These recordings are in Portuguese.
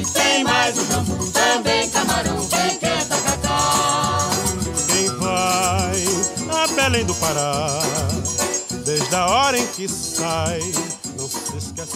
tem mais o jambu, também camarão, quem quer tacacá. Quem vai a Belém do Pará, desde a hora em que sai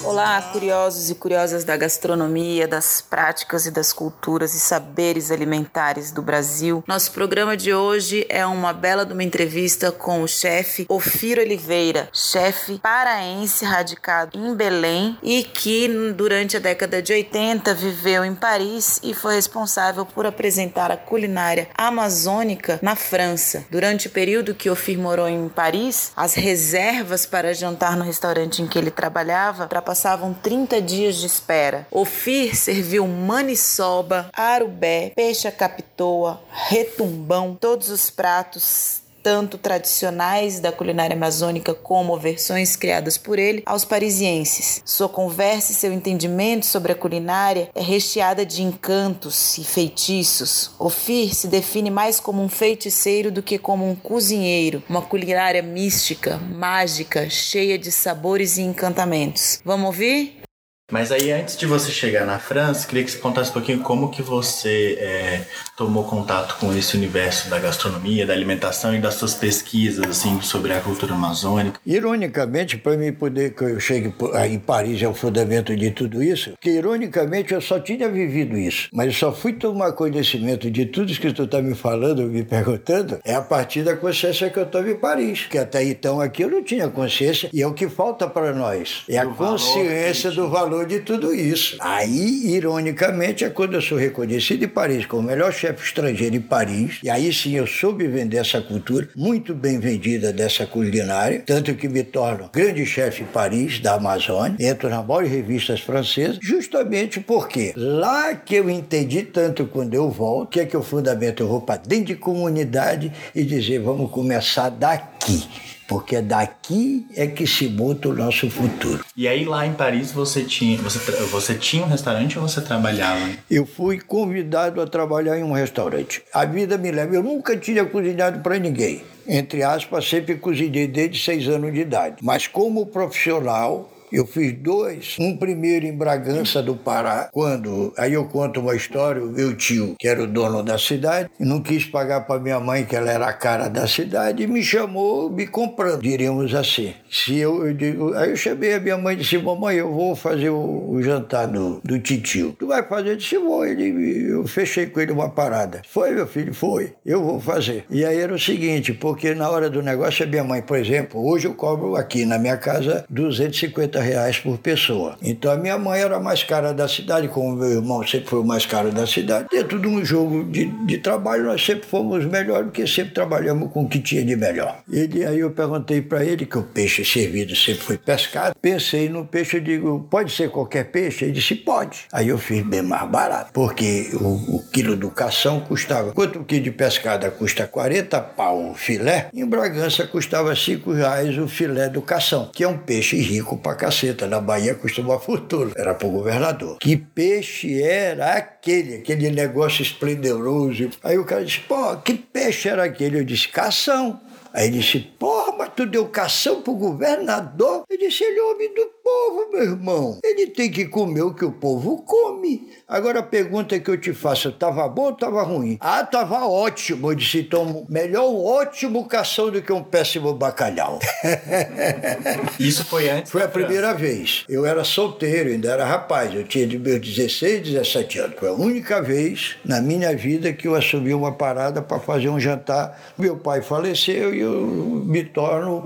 Olá, curiosos e curiosas da gastronomia, das práticas e das culturas e saberes alimentares do Brasil. Nosso programa de hoje é uma bela de uma entrevista com o chefe Ofiro Oliveira, chefe paraense radicado em Belém e que durante a década de 80 viveu em Paris e foi responsável por apresentar a culinária amazônica na França. Durante o período que Ofir morou em Paris, as reservas para jantar no restaurante em que ele trabalhava ultrapassavam 30 dias de espera. Ofir serviu maniçoba, arubé, peixe capitoa, retumbão, todos os pratos tanto tradicionais da culinária amazônica como versões criadas por ele, aos parisienses. Sua conversa e seu entendimento sobre a culinária é recheada de encantos e feitiços. Ofir se define mais como um feiticeiro do que como um cozinheiro, uma culinária mística, mágica, cheia de sabores e encantamentos. Vamos ouvir? Mas aí, antes de você chegar na França, queria que você contasse um pouquinho como que você é, tomou contato com esse universo da gastronomia, da alimentação e das suas pesquisas assim sobre a cultura amazônica. Ironicamente, para mim poder que eu chegue em Paris é o fundamento de tudo isso, que ironicamente eu só tinha vivido isso, mas eu só fui tomar conhecimento de tudo isso que tu está me falando, me perguntando, é a partir da consciência que eu estou em Paris, que até então aqui eu não tinha consciência e é o que falta para nós, é a consciência do valor valor de tudo isso. Aí, ironicamente, é quando eu sou reconhecido em Paris como o melhor chefe estrangeiro em Paris, e aí sim eu soube vender essa cultura, muito bem vendida dessa culinária, tanto que me torno grande chefe em Paris, da Amazônia, entro nas maiores revistas francesas, justamente porque lá que eu entendi tanto quando eu volto, que é que fundamento eu vou para dentro de comunidade e dizer, vamos começar daqui porque daqui é que se monta o nosso futuro. E aí lá em Paris você tinha, você, você tinha um restaurante ou você trabalhava? Eu fui convidado a trabalhar em um restaurante. A vida me leva, eu nunca tinha cozinhado para ninguém. Entre aspas, sempre cozinhei desde seis anos de idade. Mas como profissional, eu fiz dois. Um primeiro em Bragança do Pará, quando. Aí eu conto uma história: o meu tio, que era o dono da cidade, não quis pagar para minha mãe, que ela era a cara da cidade, e me chamou me comprando, diríamos assim. Se eu, eu digo, aí eu chamei a minha mãe e disse: Mamãe, eu vou fazer o, o jantar do, do titio. Tu vai fazer? Eu disse: Vou. Ele, eu fechei com ele uma parada. Foi, meu filho? Foi. Eu vou fazer. E aí era o seguinte: porque na hora do negócio, a minha mãe, por exemplo, hoje eu cobro aqui na minha casa 250 reais por pessoa. Então a minha mãe era mais cara da cidade, como meu irmão sempre foi o mais caro da cidade. Dentro de um jogo de, de trabalho, nós sempre fomos melhores, porque sempre trabalhamos com o que tinha de melhor. Ele, aí eu perguntei para ele que o peixe servido sempre foi pescado. Pensei no peixe, eu digo, pode ser qualquer peixe? Ele disse, pode. Aí eu fiz bem mais barato, porque o, o quilo do cação custava, quanto o quilo de pescada custa 40 pau o filé, em Bragança custava 5 reais o filé do cação, que é um peixe rico pra caceta. Na Bahia custa uma fortuna. Era pro governador. Que peixe era aquele? Aquele negócio esplendoroso. Aí o cara disse, pô, que peixe era aquele? Eu disse, cação. Aí ele disse, porra, mas tu deu cação pro governador? Eu disse, ele é homem do povo, meu irmão. Ele tem que comer o que o povo come. Agora a pergunta que eu te faço, tava bom ou tava ruim? Ah, tava ótimo. Eu disse, então, melhor um ótimo cação do que um péssimo bacalhau. Isso foi antes? Foi a primeira vez. Eu era solteiro, ainda era rapaz. Eu tinha de meus 16, 17 anos. Foi a única vez na minha vida que eu assumi uma parada para fazer um jantar. Meu pai faleceu e eu me torno,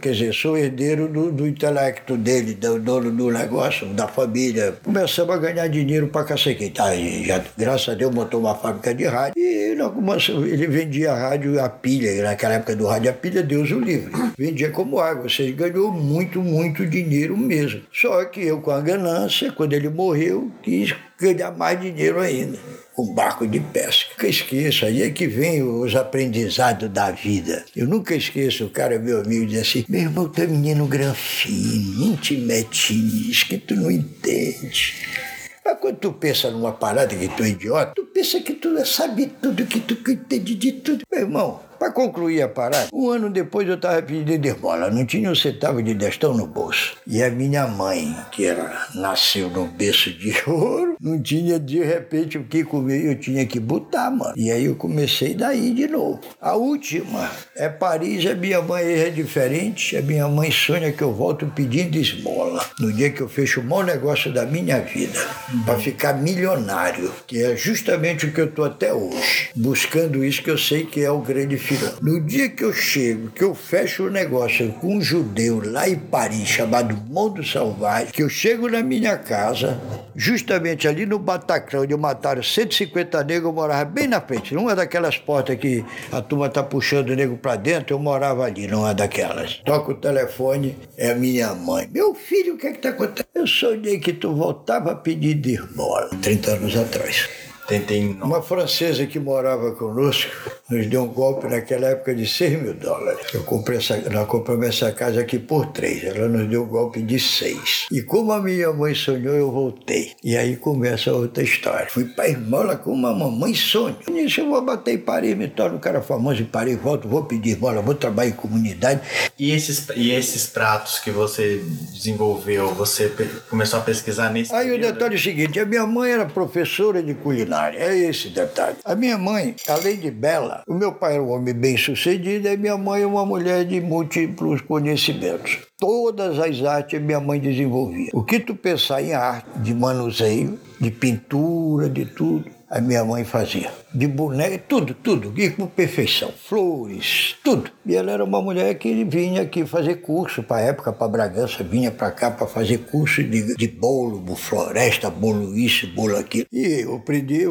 quer dizer, sou herdeiro do, do intelecto dele, do dono do negócio, da família. Começamos a ganhar dinheiro para cacete. Tá, já, graças a Deus montou uma fábrica de rádio e ele vendia rádio a pilha, naquela época do rádio a pilha, Deus o livre. Vendia como água, seja, ganhou muito, muito dinheiro mesmo. Só que eu, com a ganância, quando ele morreu, quis ganhar mais dinheiro ainda com barco de pesca. Nunca esqueço, aí é que vem os aprendizados da vida. Eu nunca esqueço, o cara meu amigo diz assim, meu irmão, tu é menino granfino, te que tu não entende. Mas quando tu pensa numa parada que tu é idiota, tu pensa que tu sabe tudo, que tu entende de tudo. Meu irmão, Para concluir a parada, um ano depois eu estava pedindo esmola, não tinha um centavo de destão no bolso. E a minha mãe, que era, nasceu num berço de ouro, não tinha de repente o que comer, eu tinha que botar, mano. E aí eu comecei daí de novo. A última é Paris, a minha mãe é diferente, a minha mãe sonha que eu volto pedindo esmola. No dia que eu fecho o maior negócio da minha vida, uhum. para ficar milionário, que é justamente o que eu estou até hoje, buscando isso que eu sei que é o grande No dia que eu chego, que eu fecho o negócio com um judeu lá em Paris, chamado Mundo Salvage, que eu chego na minha casa, justamente ali no Bataclan, onde mataram 150 negros, eu morava bem na frente, numa daquelas portas que a turma tá puxando o nego para dentro, eu morava ali, numa daquelas. Toca o telefone, é a minha mãe. Meu filho, o que é que tá acontecendo? Eu sonhei que tu voltava a pedir de esmola, 30 anos atrás. Tentei. Uma francesa que morava conosco nos deu um golpe naquela época de 6 mil dólares. Eu comprei essa, nós compramos essa casa aqui por 3. Ela nos deu um golpe de 6. E como a minha mãe sonhou, eu voltei. E aí começa outra história. Fui para esmola com uma mamãe sonho. Nisso eu vou bater em Paris, me torno um cara famoso em Paris, volto, vou pedir esmola, vou trabalhar em comunidade. E esses, e esses pratos que você desenvolveu, você começou a pesquisar nesse Aí o detalhe é o seguinte, a minha mãe era professora de culinária culinária. É esse detalhe. A minha mãe, além de bela, o meu pai era um homem bem sucedido e minha mãe é uma mulher de múltiplos conhecimentos. Todas as artes minha mãe desenvolvia. O que tu pensar em arte, de manuseio, de pintura, de tudo, a minha mãe fazia. De boneca, tudo, tudo, e com perfeição. Flores, tudo. E ela era uma mulher que vinha aqui fazer curso para época, para Bragança, vinha para cá para fazer curso de, de bolo, floresta, bolo isso, bolo aquilo. E o,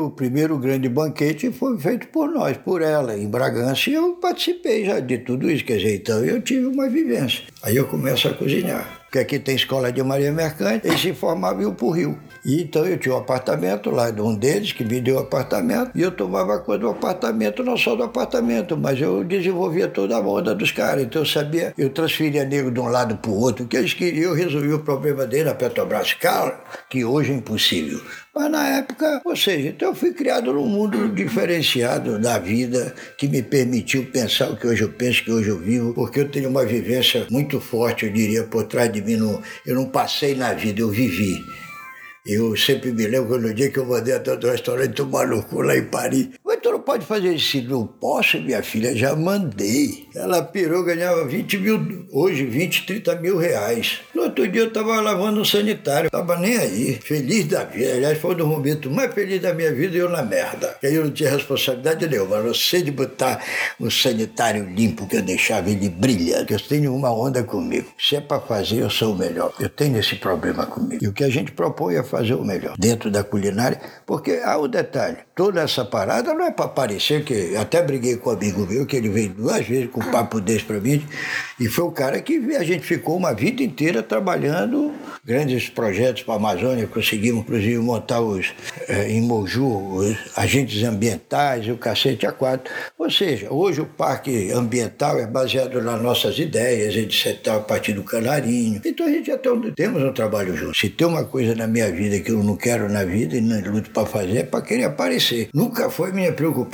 o primeiro grande banquete foi feito por nós, por ela, em Bragança, e eu participei já de tudo isso. Quer dizer, então eu tive uma vivência. Aí eu começo a cozinhar porque aqui tem escola de Maria Mercante, eles se formavam e iam para o Rio. E então eu tinha um apartamento lá de um deles que me deu um apartamento e eu tomava conta do apartamento, não só do apartamento, mas eu desenvolvia toda a onda dos caras. Então eu sabia, eu transferia negro de um lado para o outro, o que eles queriam, eu resolvia o problema dele na Petrobras, cara, que hoje é impossível. Mas na época, ou seja, então eu fui criado num mundo diferenciado da vida que me permitiu pensar o que hoje eu penso, que hoje eu vivo, porque eu tenho uma vivência muito forte, eu diria, por trás de mim. eu não passei na vida, eu vivi. Eu sempre me lembro no dia que eu mandei até do restaurante tomar cu lá em Paris. Pode fazer isso? Não posso, minha filha, já mandei. Ela pirou, ganhava 20 mil, hoje 20, 30 mil reais. No outro dia eu estava lavando um sanitário, tava nem aí, feliz da vida. Aliás, foi um dos momentos mais felizes da minha vida e eu na merda. E aí eu não tinha responsabilidade nenhuma, eu sei de botar um sanitário limpo que eu deixava ele brilhando. Eu tenho uma onda comigo. Se é para fazer, eu sou o melhor. Eu tenho esse problema comigo. E o que a gente propõe é fazer o melhor dentro da culinária, porque há o detalhe, toda essa parada não é para parecer que até briguei com um amigo meu que ele veio duas vezes com um papo desse para mim e foi o cara que a gente ficou uma vida inteira trabalhando grandes projetos para a Amazônia, conseguimos inclusive montar os eh, em Moju os agentes ambientais, o cacete a quatro. Ou seja, hoje o parque ambiental é baseado nas nossas ideias, etc, a partir do canarinho. Então a gente até temos um trabalho junto. Se tem uma coisa na minha vida que eu não quero na vida e não luto para fazer é para querer aparecer. Nunca foi minha preocupação.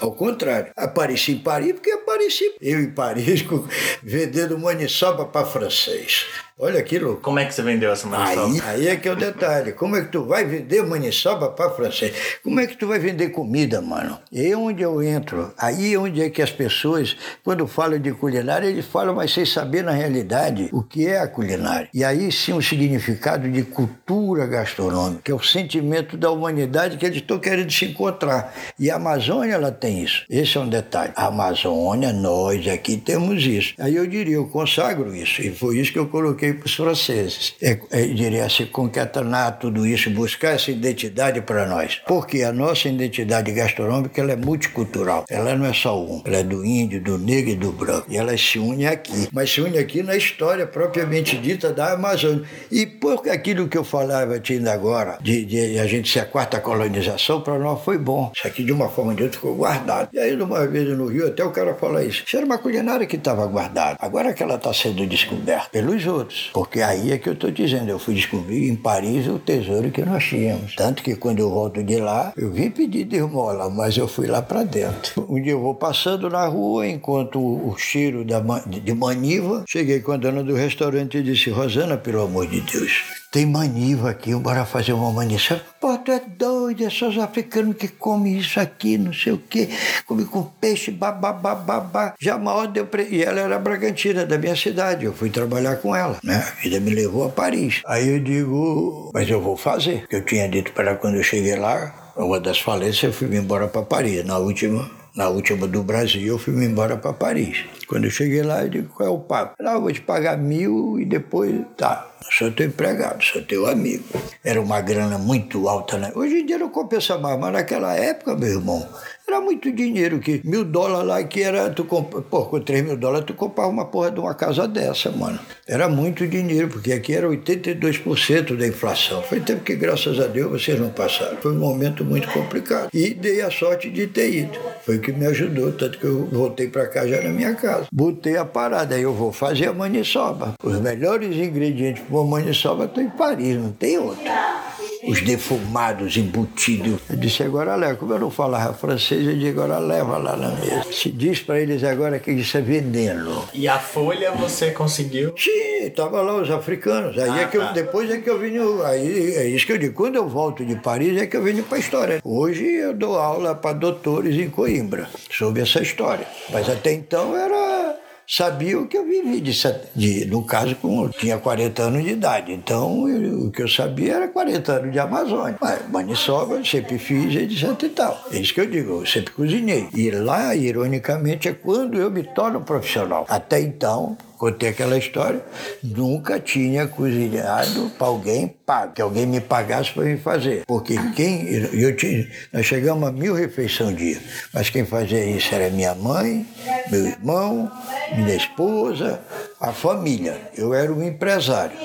Ao contrário, apareci em Paris porque apareci. Eu em Paris vendendo maniçoba para francês. Olha aquilo. Como é que você vendeu essa maniçoba? Aí, aí é que é o detalhe. Como é que tu vai vender maniçoba para francês? Como é que tu vai vender comida, mano? E é onde eu entro. Aí é onde é que as pessoas, quando falam de culinária, eles falam, mas sem saber na realidade o que é a culinária. E aí sim o significado de cultura gastronômica, que é o sentimento da humanidade que eles estão querendo se encontrar. E a Amazônia, ela tem isso. Esse é um detalhe. A Amazônia, nós aqui temos isso. Aí eu diria, eu consagro isso. E foi isso que eu coloquei para os franceses. É, é, diria assim, concatenar tudo isso, buscar essa identidade para nós. Porque a nossa identidade gastronômica ela é multicultural. Ela não é só um. Ela é do índio, do negro e do branco. E ela se une aqui. Mas se une aqui na história propriamente dita da Amazônia. E por aquilo que eu falava ainda agora, de, de a gente ser a quarta colonização, para nós foi bom. Isso aqui, de uma forma ou de outra, ficou guardado. E aí, uma vez no Rio, até o cara falou isso. Isso era uma culinária que estava guardada. Agora que ela está sendo descoberta pelos outros. Porque aí é que eu estou dizendo, eu fui descobrir em Paris o tesouro que nós tínhamos. Tanto que quando eu volto de lá, eu vim pedir de esmola, mas eu fui lá para dentro. Um dia eu vou passando na rua, enquanto o cheiro da, de maniva, cheguei com a dona do restaurante e disse, Rosana, pelo amor de Deus, tem maniva aqui, bora fazer uma maniça. Pô, tu é doido, é só os africanos que comem isso aqui, não sei o quê, come com peixe, babá. Já mal deu pre... E ela era Bragantina, da minha cidade, eu fui trabalhar com ela, né? A vida me levou a Paris. Aí eu digo, mas eu vou fazer, eu tinha dito para ela quando eu cheguei lá, uma das falências, eu fui embora para Paris, na última na última do Brasil, eu fui embora para Paris. Quando eu cheguei lá, eu digo, qual é o papo? Não, eu vou te pagar mil e depois, tá, sou teu empregado, sou teu amigo. Era uma grana muito alta, né? Hoje em dia não compensa mais, mas naquela época, meu irmão, era muito dinheiro que mil dólares lá que era, tu comp... pô, com três mil dólares tu comprava uma porra de uma casa dessa, mano. Era muito dinheiro, porque aqui era 82% da inflação. Foi tempo que, graças a Deus, vocês não passaram. Foi um momento muito complicado. E dei a sorte de ter ido. Foi o que me ajudou, tanto que eu voltei para cá já na minha casa. Botei a parada, aí eu vou fazer a maniçoba. Os melhores ingredientes para uma maniçoba estão em Paris, não tem outro os defumados, embutidos. Eu disse, agora leva. Como eu não falava francês, eu disse, agora leva lá na mesa. Se diz para eles agora que isso é veneno. E a folha você conseguiu? Sim, estava lá os africanos. Aí ah, é que tá. eu, depois é que eu vim, aí é isso que eu digo, quando eu volto de Paris é que eu venho para a história. Hoje eu dou aula para doutores em Coimbra sobre essa história. Mas até então era sabia o que eu vivi, de, de, no caso, com, tinha 40 anos de idade. Então, eu, o que eu sabia era 40 anos de Amazônia. Mas, maniçoba, sempre fiz, etc e tal. É isso que eu digo, eu sempre cozinhei. E lá, ironicamente, é quando eu me torno profissional. Até então, contei aquela história, nunca tinha cozinhado para alguém pago, que alguém me pagasse para me fazer. Porque quem. Eu tinha, nós chegamos a mil refeições dia, mas quem fazia isso era minha mãe, meu irmão, minha esposa, a família. Eu era um empresário.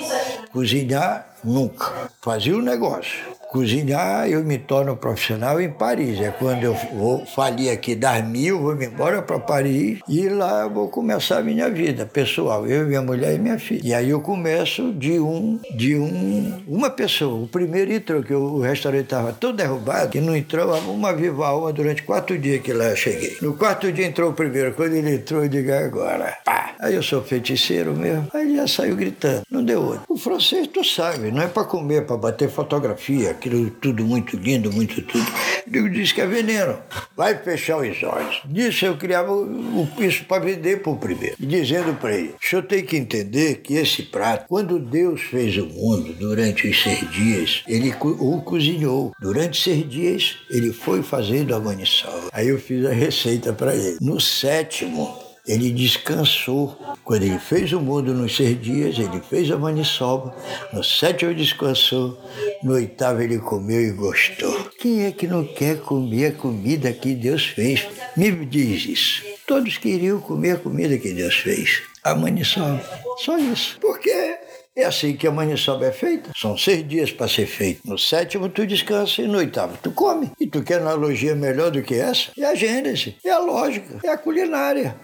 Cozinhar, nunca. Fazia o negócio cozinhar, eu me torno profissional em Paris. É quando eu vou falir aqui das mil, vou me embora para Paris e lá eu vou começar a minha vida pessoal, eu, minha mulher e minha filha. E aí eu começo de um, de um, uma pessoa. O primeiro entrou, que o restaurante estava todo derrubado, e não entrou uma viva alma durante quatro dias que lá eu cheguei. No quarto dia entrou o primeiro, quando ele entrou, eu digo, agora, pá. Aí eu sou feiticeiro mesmo. Aí ele já saiu gritando, não deu outro. O francês, tu sabe, não é para comer, é para bater fotografia aquilo tudo muito lindo, muito tudo. Eu disse que é veneno. Vai fechar os olhos. Disso eu criava o, isso para vender para o primeiro. Dizendo para ele: o senhor tem que entender que esse prato, quando Deus fez o mundo durante os seis dias, ele o cozinhou. Durante seis dias, ele foi fazendo a maniçoba. Aí eu fiz a receita para ele. No sétimo, ele descansou. Quando ele fez o mundo nos seis dias, ele fez a maniçoba. No sétimo descansou. No oitavo ele comeu e gostou. Quem é que não quer comer a comida que Deus fez? Me diz isso. Todos queriam comer a comida que Deus fez. A maniçoba. Só isso. Por quê? É assim que a maniçoba é feita. São seis dias para ser feito. No sétimo tu descansa e no oitavo tu come. E tu quer analogia melhor do que essa? É a gênese, é a lógica, é a culinária.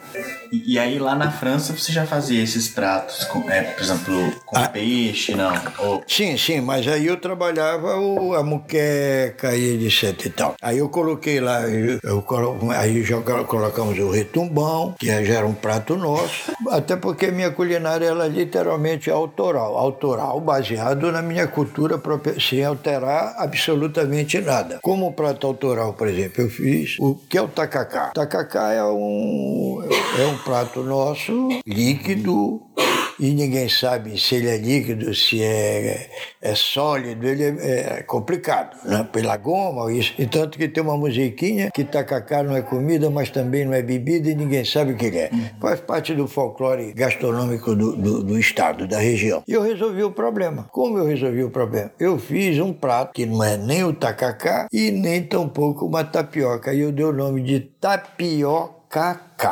E, e aí lá na França você já fazia esses pratos, com, é, por exemplo, com ah, peixe, não? Ou... Sim, sim, mas aí eu trabalhava o, a muqueca e etc e tal. Aí eu coloquei lá, eu, eu colo, aí já colocamos o retumbão, que já era um prato nosso, até porque minha culinária ela é literalmente autoral autoral, baseado na minha cultura própria, sem alterar absolutamente nada. Como prato autoral, por exemplo, eu fiz o que é o tacacá. Tacacá é um, é um prato nosso, líquido, e ninguém sabe se ele é líquido, se é, é sólido, ele é, é complicado, né? pela goma, isso. E tanto que tem uma musiquinha que tacacá não é comida, mas também não é bebida e ninguém sabe o que ele é. Faz parte do folclore gastronômico do, do, do estado, da região. E eu resolvi o problema. Como eu resolvi o problema? Eu fiz um prato que não é nem o tacacá e nem tampouco uma tapioca. E eu dei o nome de tapioca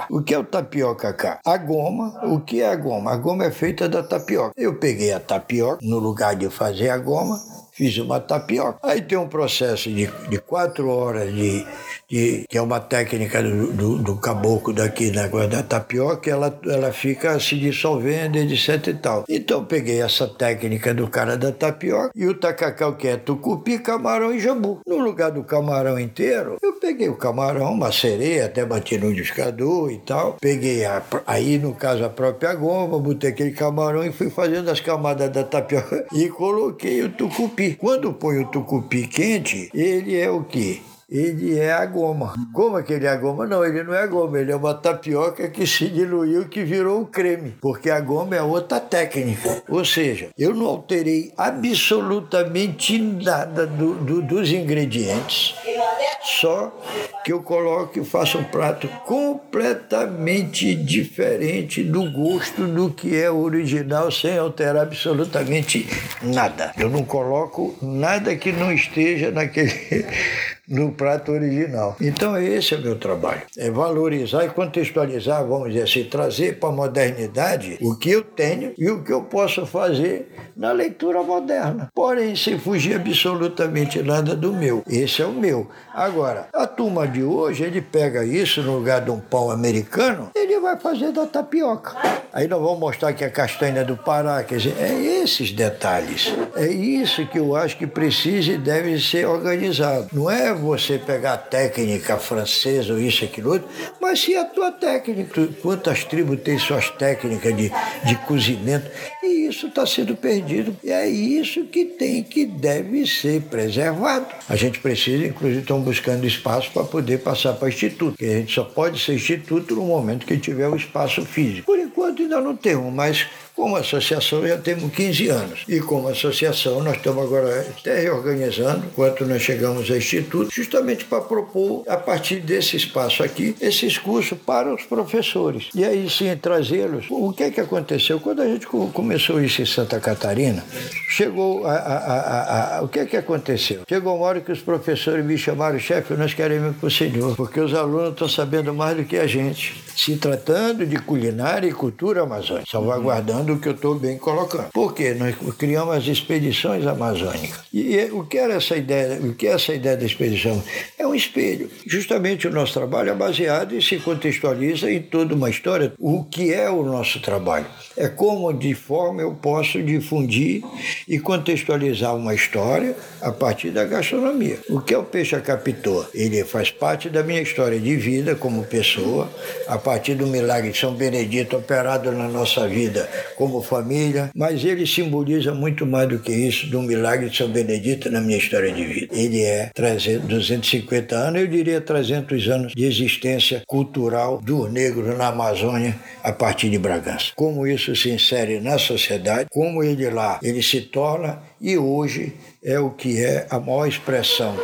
O que é o tapioca cá? A goma. O que é a goma? A goma é feita da tapioca. Eu peguei a tapioca, no lugar de fazer a goma, fiz uma tapioca. Aí tem um processo de, de quatro horas de, de que é uma técnica do, do, do caboclo daqui, negócio da tapioca, ela, ela fica se dissolvendo, etc e tal. Então peguei essa técnica do cara da tapioca e o tacacau que é tucupi, camarão e jambu. No lugar do camarão inteiro, eu peguei o camarão, macerei, até bati no liquidificador e tal. Peguei a, aí, no caso, a própria goma, botei aquele camarão e fui fazendo as camadas da tapioca e coloquei o tucupi. Quando põe o tucupi quente, ele é o quê? ele é a goma. Como é que ele é a goma? Não, ele não é a goma, ele é uma tapioca que se diluiu, que virou um creme, porque a goma é outra técnica. Ou seja, eu não alterei absolutamente nada do, do, dos ingredientes, só que eu coloco e faço um prato completamente diferente do gosto do que é original, sem alterar absolutamente nada. Eu não coloco nada que não esteja naquele no prato original. Então esse é o meu trabalho, é valorizar e contextualizar, vamos dizer assim, trazer para a modernidade o que eu tenho e o que eu posso fazer na leitura moderna. Porém, sem fugir absolutamente nada do meu. Esse é o meu. Agora, a turma de hoje, ele pega isso no lugar de um pão americano, ele vai fazer da tapioca. Aí nós vamos mostrar que a castanha do Pará, quer dizer, é esses detalhes. É isso que eu acho que precisa e deve ser organizado. Não é você pegar a técnica francesa ou isso, aquilo outro, mas sim a tua técnica. Quantas tribos têm suas técnicas de, de cozimento? E isso está sendo perdido. E é isso que tem, que deve ser preservado. A gente precisa, inclusive, estão buscando espaço para poder passar para instituto. Que a gente só pode ser instituto no momento que tiver o espaço físico. Por enquanto ainda não temos, mas como associação já temos 15 anos. E como associação nós estamos agora até reorganizando, enquanto nós chegamos ao Instituto, justamente para propor, a partir desse espaço aqui, esses cursos para os professores. E aí sim trazê-los. O que é que aconteceu? Quando a gente começou isso em Santa Catarina, chegou a, a, a, o que é que aconteceu? Chegou uma hora que os professores me chamaram, chefe, nós queremos para o senhor, porque os alunos estão sabendo mais do que a gente, se tratando de culinária e cultura amazônica, salvaguardando do que eu estou bem colocando. Por quê? Nós criamos as expedições amazônicas. E o que era essa ideia? O que é essa ideia da expedição? É um espelho. Justamente o nosso trabalho é baseado e se contextualiza em toda uma história. O que é o nosso trabalho? É como de forma eu posso difundir e contextualizar uma história a partir da gastronomia. O que é o peixe a capitô? Ele faz parte da minha história de vida como pessoa, a partir do milagre de São Benedito operado na nossa vida como família, mas ele simboliza muito mais do que isso do milagre de São Benedito na minha história de vida. Ele é 300, 250 anos, eu diria 300 anos de existência cultural do negro na Amazônia a partir de Bragança. Como isso se insere na sociedade, como ele lá ele se torna e hoje é o que é a maior expressão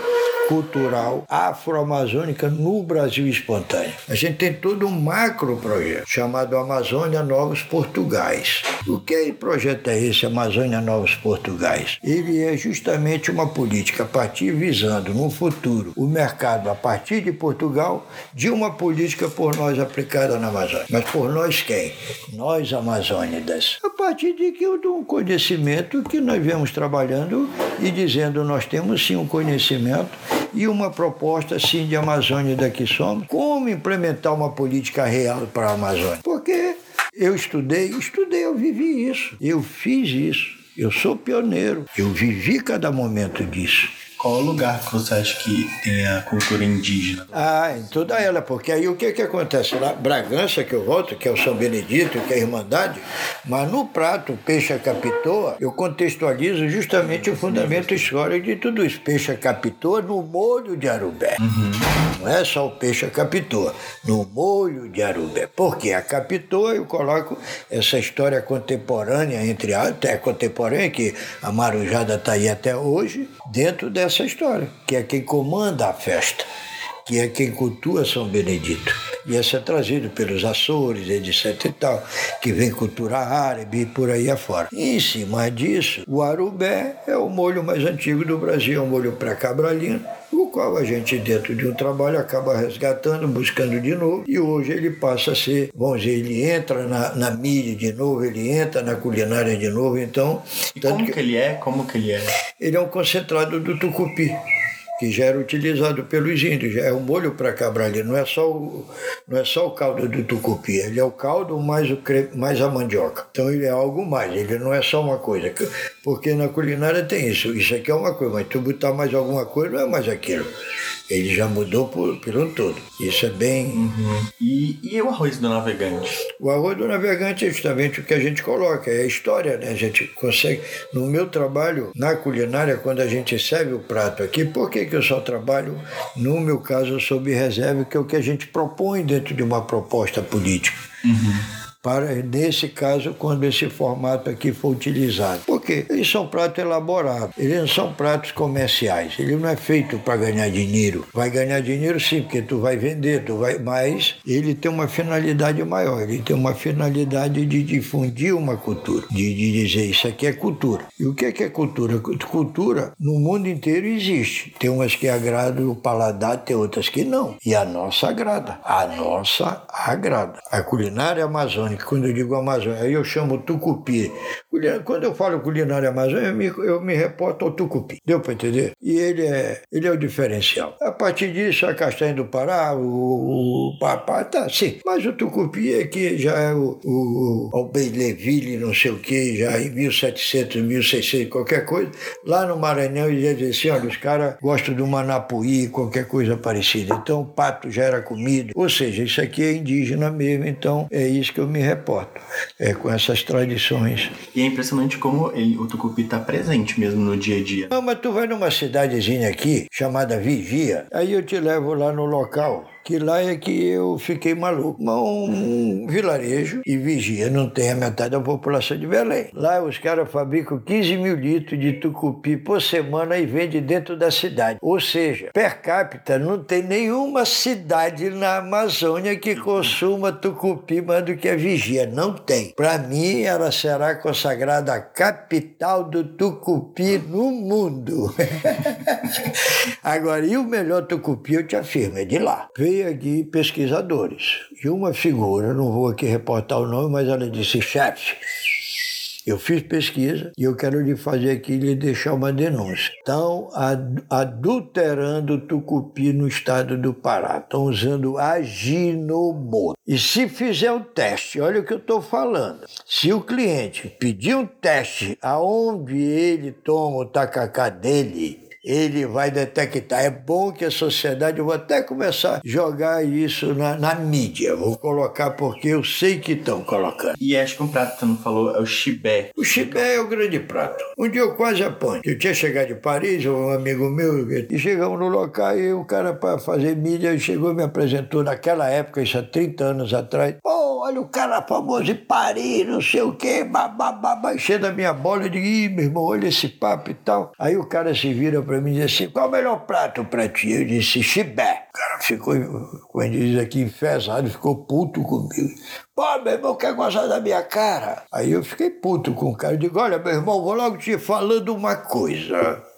cultural afro-amazônica no Brasil espontâneo. A gente tem todo um macro projeto chamado Amazônia Novos Portugais. O que projeto é esse, Amazônia Novos Portugais? Ele é justamente uma política a partir visando no futuro o mercado a partir de Portugal de uma política por nós aplicada na Amazônia. Mas por nós quem? Nós amazônidas. A partir de que eu dou um conhecimento que nós viemos trabalhando e dizendo nós temos sim um conhecimento e uma proposta, sim, de Amazônia daqui somos, como implementar uma política real para a Amazônia. Porque eu estudei, estudei, eu vivi isso, eu fiz isso, eu sou pioneiro, eu vivi cada momento disso. Qual o lugar que você acha que tem a cultura indígena? Ah, em toda ela, porque aí o que, que acontece? Lá, Bragança, que eu volto, que é o São Benedito, que é a Irmandade, mas no prato Peixe a Capitoa, eu contextualizo justamente o fundamento histórico de tudo isso. Peixe a Capitoa no molho de Arubé. Uhum. Não é só o peixe a Capitoa, no molho de Arubé. Porque a Capitoa eu coloco essa história contemporânea, entre até contemporânea, que a Marujada está aí até hoje, dentro dessa essa história, que é quem comanda a festa, que é quem cultua São Benedito. E essa é trazido pelos Açores, etc e tal, que vem cultura árabe e por aí afora. E em cima disso, o arubé é o molho mais antigo do Brasil, é um molho pré-cabralino, o qual a gente, dentro de um trabalho, acaba resgatando, buscando de novo, e hoje ele passa a ser, vamos dizer, ele entra na, na mídia de novo, ele entra na culinária de novo, então... E como que, que ele é? Como que ele é? Ele é um concentrado do tucupi que já era utilizado pelos índios, é o molho para cabralha, não é só o, não é só o caldo do tucupi, ele é o caldo mais, o cre... mais a mandioca. Então ele é algo mais, ele não é só uma coisa, porque na culinária tem isso, isso aqui é uma coisa, mas tu botar mais alguma coisa não é mais aquilo. Ele já mudou por, pelo todo. Isso é bem. Uhum. E, e o arroz do navegante? O arroz do navegante é justamente o que a gente coloca, é a história, né? A gente consegue. No meu trabalho, na culinária, quando a gente serve o prato aqui, por que, que eu só trabalho, no meu caso, sob reserva, que é o que a gente propõe dentro de uma proposta política? Uhum para, nesse caso, quando esse formato aqui for utilizado. Por quê? Eles são pratos elaborados, eles não são pratos comerciais, ele não é feito para ganhar dinheiro. Vai ganhar dinheiro sim, porque tu vai vender, tu vai, mas ele tem uma finalidade maior, ele tem uma finalidade de difundir uma cultura, de, de dizer isso aqui é cultura. E o que é, que é cultura? Cultura no mundo inteiro existe. Tem umas que agradam o paladar, tem outras que não. E a nossa agrada. A nossa agrada. A culinária amazônica amazônica. Quando eu digo Amazônia, aí eu chamo Tucupi. Quando eu falo culinária amazônica, eu me, eu me reporto ao Tucupi. Deu para entender? E ele é, ele é o diferencial. A partir disso, a castanha do Pará, o, o papá, tá, sim. Mas o Tucupi é que já é o, o, o não sei o que, já em 1700, 1600, qualquer coisa. Lá no Maranhão, ele dizia assim, olha, os caras gostam do manapuí, qualquer coisa parecida. Então, o pato já era comido. Ou seja, isso aqui é indígena mesmo, então é isso que eu me me reporto, é, com essas tradições. E é impressionante como ele, o tucupi está presente mesmo no dia a dia. Não, mas tu vai numa cidadezinha aqui, chamada Vigia, aí eu te levo lá no local que lá é que eu fiquei maluco. Um, um vilarejo e vigia, não tem a metade da população de Belém. Lá os caras fabricam 15 mil litros de tucupi por semana e vende dentro da cidade. Ou seja, per capita não tem nenhuma cidade na Amazônia que consuma tucupi mais do que a vigia. Não tem. Para mim, ela será consagrada a capital do tucupi no mundo. Agora, e o melhor tucupi, eu te afirmo, é de lá. Veio aqui pesquisadores. E uma figura, não vou aqui reportar o nome, mas ela disse: chefe, eu fiz pesquisa e eu quero lhe fazer aqui lhe deixar uma denúncia. Estão adulterando o tucupi no estado do Pará. Estão usando aginomoto. E se fizer um teste, olha o que eu estou falando. Se o cliente pedir um teste aonde ele toma o tacacá dele, ele vai detectar. É bom que a sociedade, eu vou até começar a jogar isso na, na mídia, vou colocar porque eu sei que estão colocando. E acho que um prato que você não falou é o chibé. O chibé é o grande prato. Um dia eu quase apanho. Eu tinha chegado de Paris, um amigo meu, e chegamos no local e o cara para fazer mídia chegou e me apresentou naquela época, isso há 30 anos atrás. Olha o cara famoso de Paris, não sei o quê, babá, enchendo a minha bola. Eu digo, ih, meu irmão, olha esse papo e tal. Aí o cara se vira para mim e diz assim: qual o melhor prato para ti? Eu disse: chibé. O cara ficou, como ele diz aqui, enfesado, ficou puto comigo. Pô, meu irmão quer gostar da minha cara? Aí eu fiquei puto com o cara. Eu digo: olha, meu irmão, vou logo te falando uma coisa.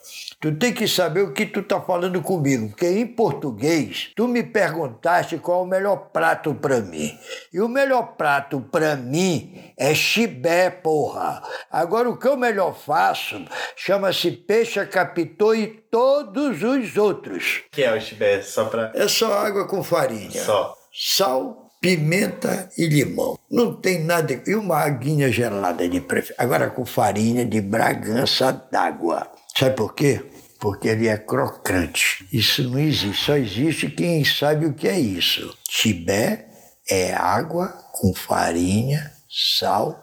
Tu tem que saber o que tu tá falando comigo, porque em português tu me perguntaste qual é o melhor prato para mim. E o melhor prato para mim é chibé, porra. Agora o que eu melhor faço chama-se peixe capitô e todos os outros. que é o chibé? Só pra... É só água com farinha. Só. Sal, pimenta e limão. Não tem nada. E uma aguinha gelada de preferência. Agora com farinha de Bragança d'água. Sabe por quê? Porque ele é crocante. Isso não existe. Só existe quem sabe o que é isso. Chibé é água com farinha, sal,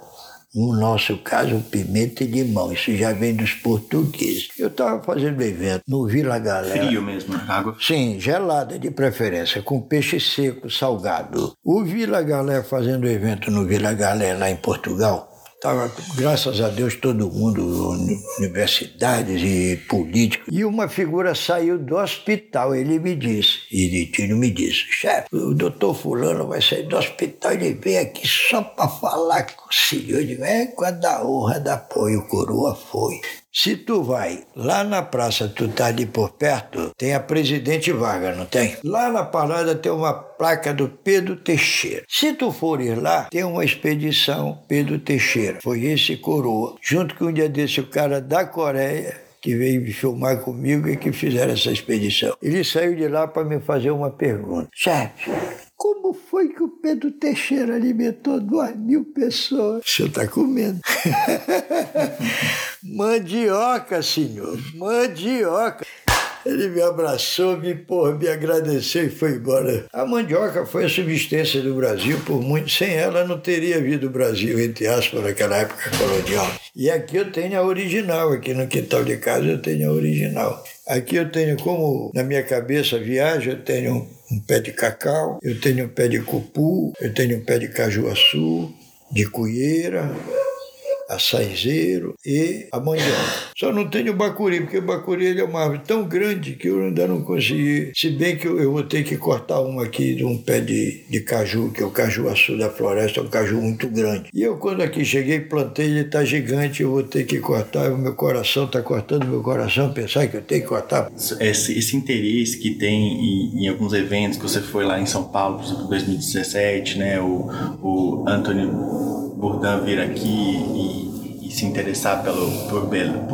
no nosso caso, pimenta e limão. Isso já vem dos portugueses. Eu estava fazendo um evento no Vila Galera. Frio mesmo, né? água? Sim, gelada de preferência, com peixe seco, salgado. O Vila Galera fazendo evento no Vila Galera, lá em Portugal. Estava, graças a Deus, todo mundo, universidades e políticos. E uma figura saiu do hospital, ele me disse, Iritino me disse, chefe, o doutor fulano vai sair do hospital, ele veio aqui só para falar com o senhor. Eu digo, é, com a da honra da apoio, coroa foi. Se tu vai lá na praça, tu tá ali por perto, tem a Presidente Vargas, não tem? Lá na parada tem uma placa do Pedro Teixeira. Se tu fores lá, tem uma expedição Pedro Teixeira. Foi esse coroa. Junto com um dia desse o cara da Coreia que veio filmar comigo e que fizeram essa expedição. Ele saiu de lá para me fazer uma pergunta. Chefe, como foi que o Pedro Teixeira alimentou duas mil pessoas? O senhor está comendo. mandioca, senhor, mandioca. Ele me abraçou, me, porra, me agradeceu e foi embora. A mandioca foi a subsistência do Brasil por muito. Sem ela não teria havido o Brasil, entre aspas, naquela época colonial. E aqui eu tenho a original, aqui no quintal de casa eu tenho a original. Aqui eu tenho, como na minha cabeça viagem, eu tenho um, pé de cacau, eu tenho um pé de cupu, eu tenho um pé de cajuaçu, de cuieira, açaizeiro e a mandioca. Só não tenho o bacuri, porque o bacuri ele é uma árvore tão grande que eu ainda não consegui. Se bem que eu, eu vou ter que cortar uma aqui de um pé de, de caju, que é o cajuaçu da floresta, é um caju muito grande. E eu, quando aqui cheguei, plantei, ele está gigante, eu vou ter que cortar. O meu coração está cortando meu coração, pensar que eu tenho que cortar. Esse, esse interesse que tem em, em, alguns eventos, que você foi lá em São Paulo, por exemplo, em 2017, né? O, o Anthony Bourdain vir aqui e, e se interessar pelo, por,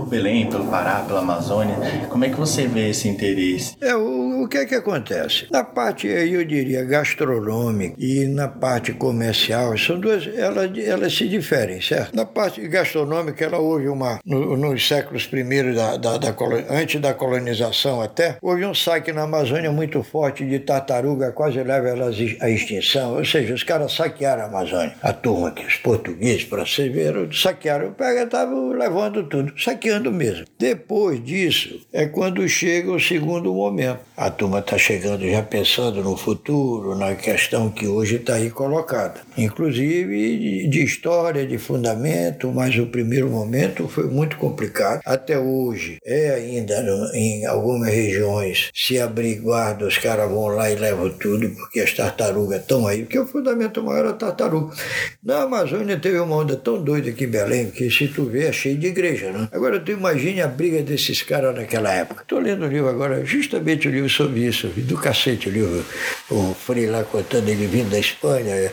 Belém, pelo Pará, pela Amazônia. Como é que você vê esse interesse? É, o, o que é que acontece? Na parte, eu diria, gastronômica e na parte comercial, são duas, elas, elas se diferem, certo? Na parte gastronômica, ela houve uma, no, nos séculos primeiros, da, da, da, antes da colonização até, houve um saque na Amazônia muito forte de tartaruga, quase leva elas à extinção, ou seja, os caras saquearam a Amazônia, a turma aqui, os portugueses, para você ver, saquearam, estavam levando tudo, saqueando mesmo. Depois disso, é quando chega o segundo momento. A turma está chegando já pensando no futuro, na questão que hoje está aí colocada. Inclusive de história, de fundamento, mas o primeiro momento foi muito complicado. Até hoje é ainda em algumas regiões se abrir guarda, os caras vão lá e levam tudo, porque as tartarugas estão aí, porque o fundamento maior é a tartaruga. Na Amazônia teve uma onda tão doida aqui em Belém, que se tu vê é cheio de igreja, né? Agora tu imagine a briga desses caras naquela época. Estou lendo um livro agora, justamente o livro sobre isso, do cacete o livro, o Frei lá contando ele vindo da Espanha.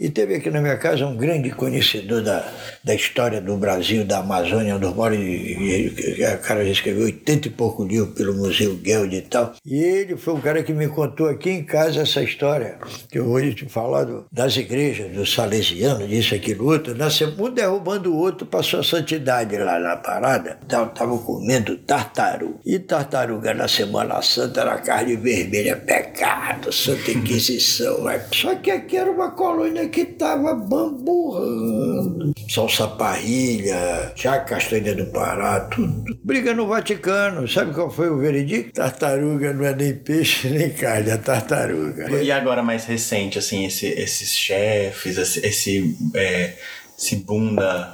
E teve aqui na minha casa um grande conhecedor da, da história do Brasil, da Amazônia, do mora, o cara já escreveu 80 e pouco livros pelo Museu Gueld e tal. E ele foi um cara que me contou aqui em casa essa história, que eu hoje te falar das igrejas, dos salesianos, disso, aquilo, outro. Nasceu um derrubando o outro para sua santidade lá na parada. Estavam comendo tartaruga. E tartaruga na Semana Santa era carne vermelha, pecado, Santa Inquisição. Só que aqui era uma colônia que estava bamburrando. Salsa parrilha, já castanha do Pará, tudo. Briga no Vaticano. Sabe qual foi o veredicto? Tartaruga não é nem peixe nem carne, é tartaruga. E agora mais recente, assim, esse, esses chefes, esse, esse, é, esse bunda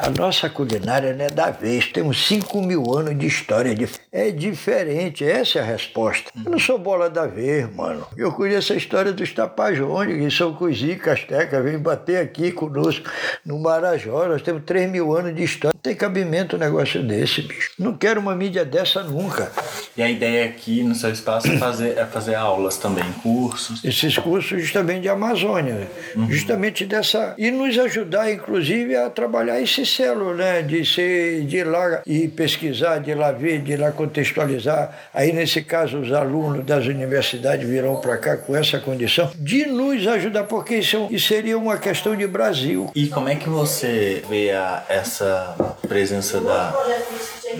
a nossa culinária não é da vez. Temos 5 mil anos de história. É diferente, essa é a resposta. Eu não sou bola da vez, mano. Eu conheço a história dos Tapajões, que são Cozi, Casteca, vem bater aqui conosco no Marajó. Nós temos 3 mil anos de história. Não tem cabimento um negócio desse, bicho. Não quero uma mídia dessa nunca. E a ideia aqui no seu espaço é fazer, é fazer aulas também, cursos? Esses cursos justamente de Amazônia. Uhum. Justamente dessa. E nos ajudar, inclusive, a trabalhar esses célula, né? De ser de ir lá e pesquisar, de ir lá ver, de ir lá contextualizar. Aí, nesse caso, os alunos das universidades virão para cá com essa condição de nos ajudar, porque isso, isso seria uma questão de Brasil. E como é que você vê a, essa presença da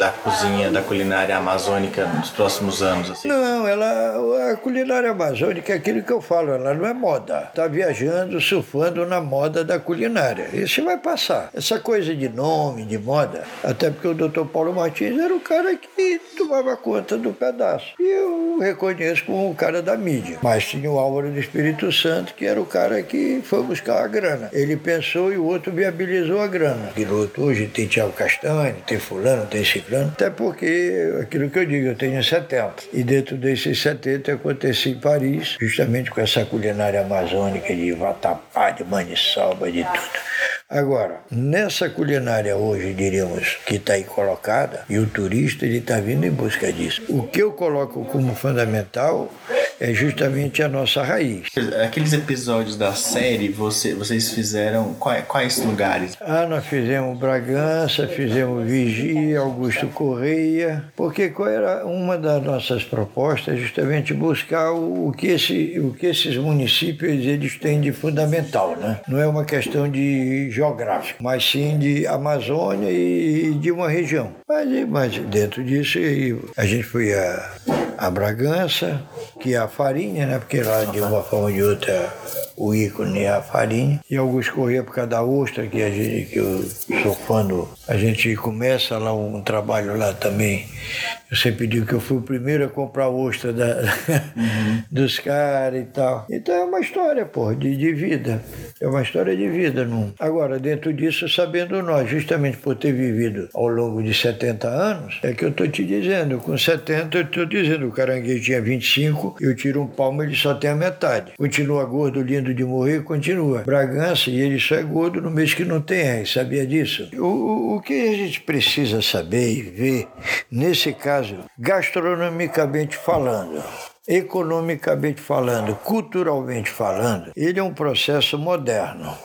da cozinha, da culinária amazônica nos próximos anos? Assim? Não, ela, a culinária amazônica é aquilo que eu falo, ela não é moda. Está viajando, surfando na moda da culinária. Isso vai passar. Essa coisa de nome, de moda, até porque o doutor Paulo Martins era o cara que tomava conta do pedaço. E eu reconheço como o cara da mídia. Mas tinha o Álvaro do Espírito Santo, que era o cara que foi buscar a grana. Ele pensou e o outro viabilizou a grana. Piloto hoje tem Tiago Castanho, tem fulano, tem esse até porque, aquilo que eu digo, eu tenho 70. E dentro desses 70 eu aconteci em Paris, justamente com essa culinária amazônica de vatapá, de maniçoba, de tudo. Agora, nessa culinária hoje, diríamos, que está aí colocada, e o turista ele está vindo em busca disso. O que eu coloco como fundamental é justamente a nossa raiz. Aqueles episódios da série, você, vocês fizeram quais, quais lugares? Ah, nós fizemos Bragança, fizemos Vigia, Augusto Correia, porque qual era uma das nossas propostas justamente buscar o, o, que, esse, o que esses municípios eles têm de fundamental, né? Não é uma questão de geográfico, mas sim de Amazônia e de uma região. Mas, mas dentro disso a gente foi a, a Bragança, que é a farinha, né? Porque lá de uma forma ou de outra o ícone é a farinha. E Augusto Corrêa por causa da ostra, que, a gente, que eu sou fã do. A gente começa lá um trabalho lá também. Eu sempre digo que eu fui o primeiro a comprar ostra da, uhum. dos caras e tal. Então é uma história, pô, de, de vida. É uma história de vida. Não. Agora, dentro disso, sabendo nós, justamente por ter vivido ao longo de 70 anos, é que eu estou te dizendo, com 70 eu estou dizendo, o caranguejo tinha 25, eu tiro um palmo, ele só tem a metade. Continua gordo, lindo de morrer, continua. Bragança, e ele só é gordo no mês que não tem R, sabia disso? O, o que a gente precisa saber e ver, nesse caso, gastronomicamente falando, economicamente falando, culturalmente falando, ele é um processo moderno.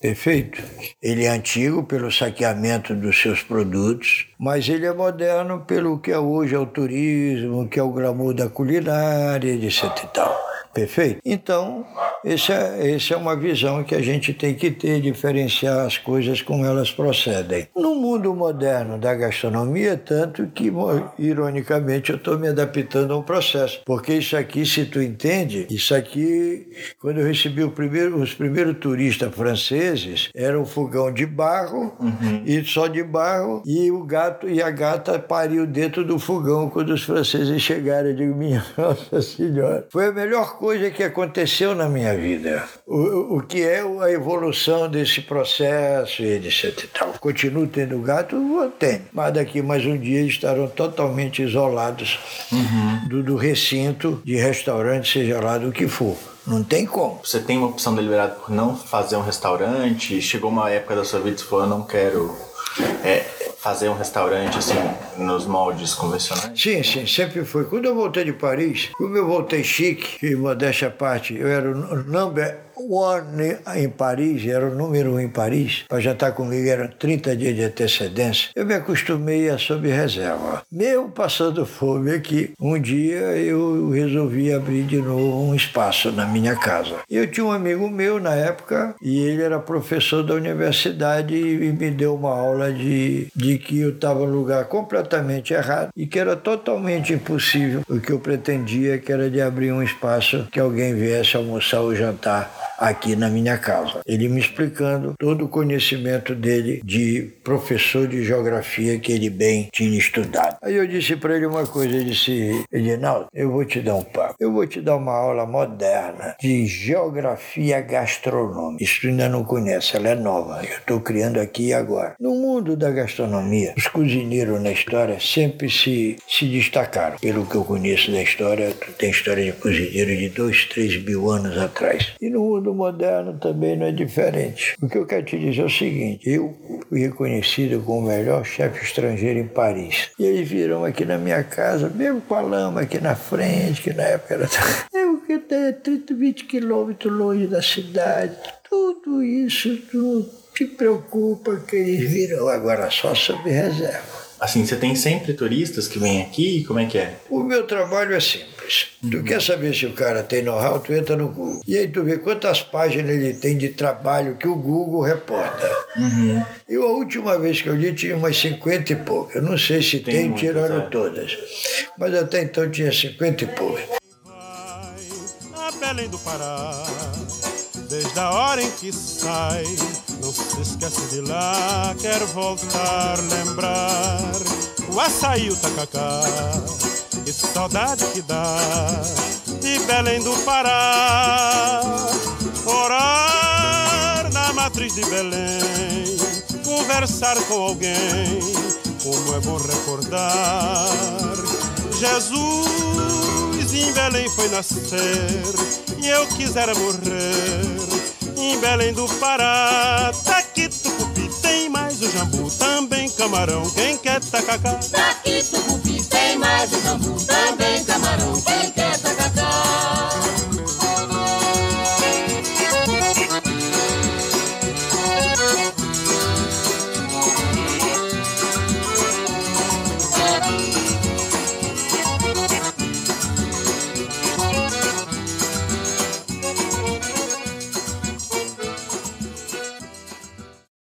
Perfeito? Ele é antigo pelo saqueamento dos seus produtos, mas ele é moderno pelo que é hoje é o turismo, que é o glamour da culinária, etc e tal. Perfeito? Então, essa é, é uma visão que a gente tem que ter, diferenciar as coisas como elas procedem. No mundo moderno da gastronomia, tanto que, ironicamente, eu estou me adaptando a um processo. Porque isso aqui, se tu entende, isso aqui, quando eu recebi primeiro, os primeiros turistas franceses, era um fogão de barro, uhum. e só de barro, e o gato e a gata pariu dentro do fogão quando os franceses chegaram. Eu digo, minha Nossa Senhora. Foi a melhor coisa coisa que aconteceu na minha vida. O, o que é a evolução desse processo e etc e tal. Continuo tendo gato? Vou ter. Mas daqui mais um dia estarão totalmente isolados uhum. do, do recinto de restaurante, seja lá do que for. Não tem como. Você tem uma opção deliberada por não fazer um restaurante? Chegou uma época da sua vida que você falou, eu não quero é, fazer um restaurante assim nos moldes convencionais? Sim, sim, sempre foi. Quando eu voltei de Paris, como eu voltei chique, e modéstia à parte, eu era o number one em Paris, era o número um em Paris, para jantar comigo eram 30 dias de antecedência. Eu me acostumei a sob reserva. Mesmo passando fome aqui, um dia eu resolvi abrir de novo um espaço na minha casa. Eu tinha um amigo meu na época e ele era professor da universidade e me deu uma aula de, de que eu estava no lugar completamente errado e que era totalmente impossível o que eu pretendia, que era de abrir um espaço que alguém viesse almoçar ou jantar aqui na minha casa. Ele me explicando todo o conhecimento dele de professor de geografia que ele bem tinha estudado. Aí eu disse para ele uma coisa, eu disse, Edinaldo, eu vou te dar um papo, eu vou te dar uma aula moderna de geografia gastronômica. Isso tu ainda não conhece, ela é nova, eu estou criando aqui agora. No mundo da gastronomia, os cozinheiros na história sempre se, se destacaram. Pelo que eu conheço da história, tu tem história de cozinheiro de dois, três mil anos atrás. E no mundo moderno também não é diferente. O que eu quero te dizer é o seguinte: eu fui reconhecido como o melhor chefe estrangeiro em Paris. E eles viram aqui na minha casa, mesmo com a lama aqui na frente, que na época Eu que tenho 30, 20 quilômetros longe da cidade. Tudo isso não te preocupa que eles viram agora só sob reserva. Assim, você tem sempre turistas que vêm aqui? Como é que é? O meu trabalho é simples. Uhum. Tu quer saber se o cara tem know-how, tu entra no Google. E aí tu vê quantas páginas ele tem de trabalho que o Google reporta. Uhum. Eu, a última vez que eu li, tinha umas 50 e poucas. Eu não sei se tem, tem tiraram é. todas. Mas até então tinha 50 e poucas. Belém do Pará, desde a hora em que sai não se esquece de lá, quero voltar, lembrar o açaí, o tacacá. Que saudade que dá de Belém do Pará. Orar na matriz de Belém, conversar com alguém, como é bom recordar. Jesus em Belém foi nascer e eu quisera morrer em Belém do Pará. Taquito o jambu, também camarão, quem quer tacacá. Daqui tucupi tem mais o jambu, também camarão, quem quer